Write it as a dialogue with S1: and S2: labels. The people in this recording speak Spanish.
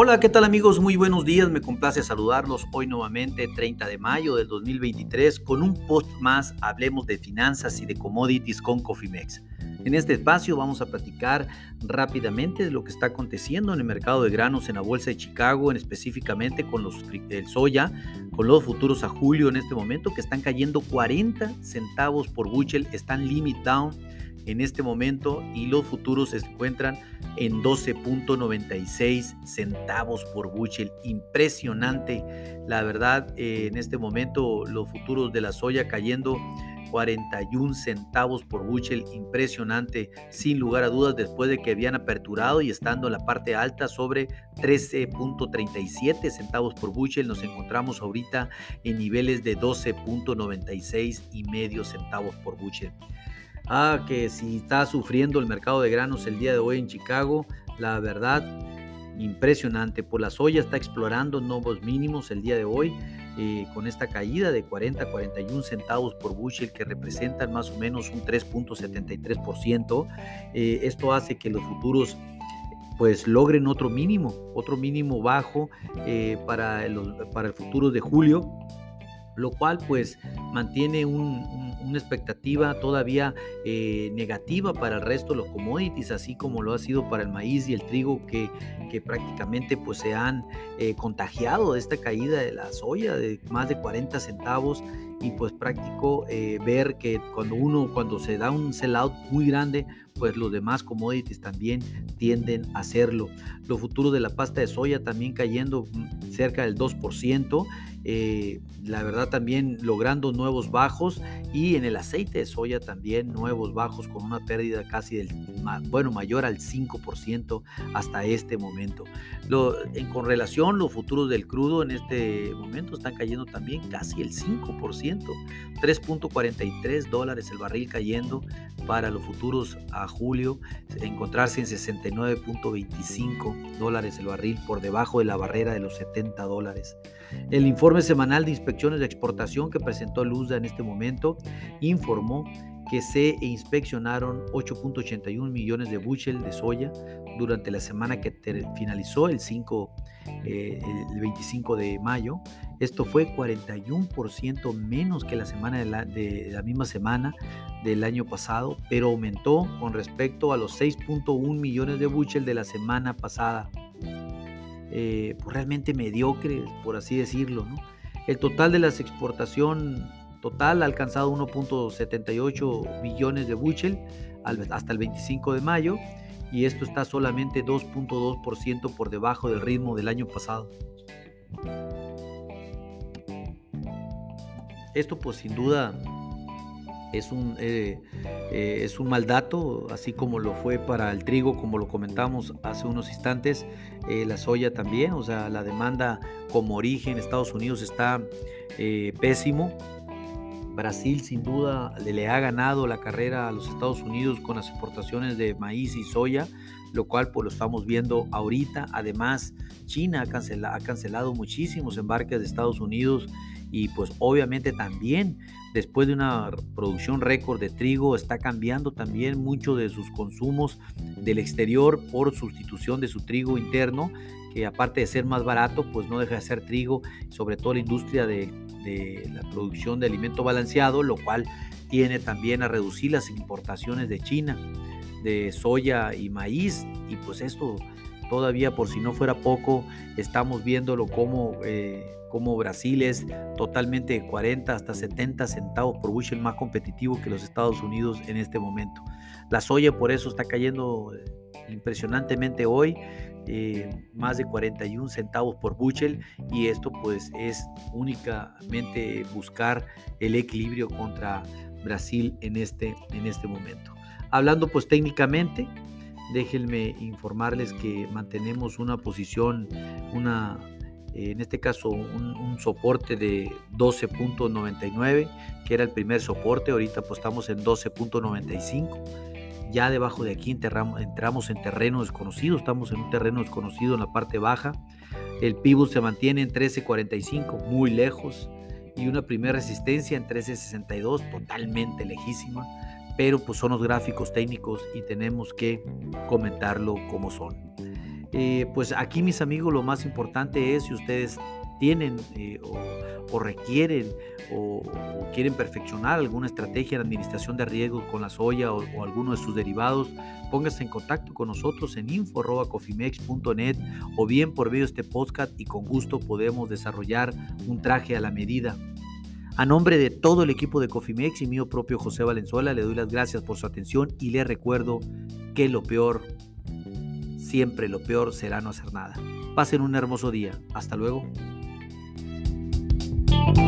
S1: Hola, ¿qué tal amigos? Muy buenos días, me complace saludarlos hoy nuevamente, 30 de mayo del 2023, con un post más, hablemos de finanzas y de commodities con Cofimex. En este espacio vamos a platicar rápidamente de lo que está aconteciendo en el mercado de granos en la Bolsa de Chicago, en específicamente con los, el soya, con los futuros a julio en este momento, que están cayendo 40 centavos por bushel, están limit down en este momento y los futuros se encuentran en 12.96 centavos por bushel. Impresionante, la verdad, eh, en este momento los futuros de la soya cayendo 41 centavos por bushel, impresionante, sin lugar a dudas, después de que habían aperturado y estando en la parte alta sobre 13.37 centavos por bushel, nos encontramos ahorita en niveles de 12.96 y medio centavos por bushel. Ah, que si está sufriendo el mercado de granos el día de hoy en Chicago, la verdad, impresionante. Por la soya está explorando nuevos mínimos el día de hoy. Eh, con esta caída de 40 a 41 centavos por bushel que representan más o menos un 3.73%. Eh, esto hace que los futuros pues logren otro mínimo, otro mínimo bajo eh, para, para el futuro de julio lo cual pues mantiene una expectativa todavía eh, negativa para el resto de los commodities, así como lo ha sido para el maíz y el trigo que, que prácticamente pues se han eh, contagiado de esta caída de la soya de más de 40 centavos y pues práctico eh, ver que cuando uno, cuando se da un sellout muy grande, pues los demás commodities también tienden a hacerlo. Los futuros de la pasta de soya también cayendo cerca del 2%. Eh, la verdad también logrando nuevos bajos y en el aceite de soya también nuevos bajos con una pérdida casi del, bueno, mayor al 5% hasta este momento. Lo, en, con relación los futuros del crudo en este momento están cayendo también casi el 5%, 3.43 dólares el barril cayendo para los futuros a julio, encontrarse en 69.25 dólares el barril por debajo de la barrera de los 70 dólares. El informe semanal de inspecciones de exportación que presentó Luzda en este momento informó que se inspeccionaron 8.81 millones de bushel de soya durante la semana que finalizó el 5 eh, 25 de mayo. Esto fue 41% menos que la semana de la, misma semana del año pasado, pero aumentó con respecto a los 6.1 millones de bushel de la semana pasada. Eh, pues realmente mediocre, por así decirlo. El total de las exportación total ha alcanzado 1.78 billones de bushel hasta el 25 de mayo y esto está solamente 2.2% por debajo del ritmo del año pasado. Esto pues sin duda es un, eh, eh, es un mal dato, así como lo fue para el trigo, como lo comentamos hace unos instantes, eh, la soya también, o sea, la demanda como origen en Estados Unidos está pésimo. Brasil sin duda le ha ganado la carrera a los Estados Unidos con las exportaciones de maíz y soya, lo cual pues lo estamos viendo ahorita. Además, China ha cancelado, muchísimos embarques de Estados Unidos y pues obviamente también después de una producción récord de trigo está cambiando también mucho de sus consumos del exterior por sustitución de su trigo interno aparte de ser más barato pues no deja de ser trigo sobre todo la industria de, de la producción de alimento balanceado lo cual tiene también a reducir las importaciones de China de soya y maíz y pues esto todavía por si no fuera poco estamos viéndolo como eh, como Brasil es totalmente 40 hasta 70 centavos por bushel más competitivo que los Estados Unidos en este momento. La soya por eso está cayendo eh, impresionantemente hoy, eh, más de 41 centavos por bushel y esto pues es únicamente buscar el equilibrio contra Brasil en este, en este momento. Hablando pues técnicamente, déjenme informarles que mantenemos una posición, una en este caso un, soporte de 12.99, que era el primer soporte, ahorita pues estamos en 12.95. Ya debajo de aquí entramos, en terreno desconocido, estamos en un terreno desconocido en la parte baja. El pivot se mantiene en 13.45, muy lejos, y una primera resistencia en 13.62, totalmente lejísima, pero pues son los gráficos técnicos y tenemos que comentarlo como son. Eh, pues aquí mis amigos lo más importante es si ustedes tienen eh, o, requieren o, quieren perfeccionar alguna estrategia de administración de riesgos con la soya o, alguno de sus derivados, pónganse en contacto con nosotros en info.cofimex.net o bien por medio de este podcast y con gusto podemos desarrollar un traje a la medida. A nombre de todo el equipo de Cofimex y mío propio José Valenzuela, le doy las gracias por su atención y le recuerdo que lo peor, siempre lo peor será no hacer nada. Pasen un hermoso día. Hasta luego. thank you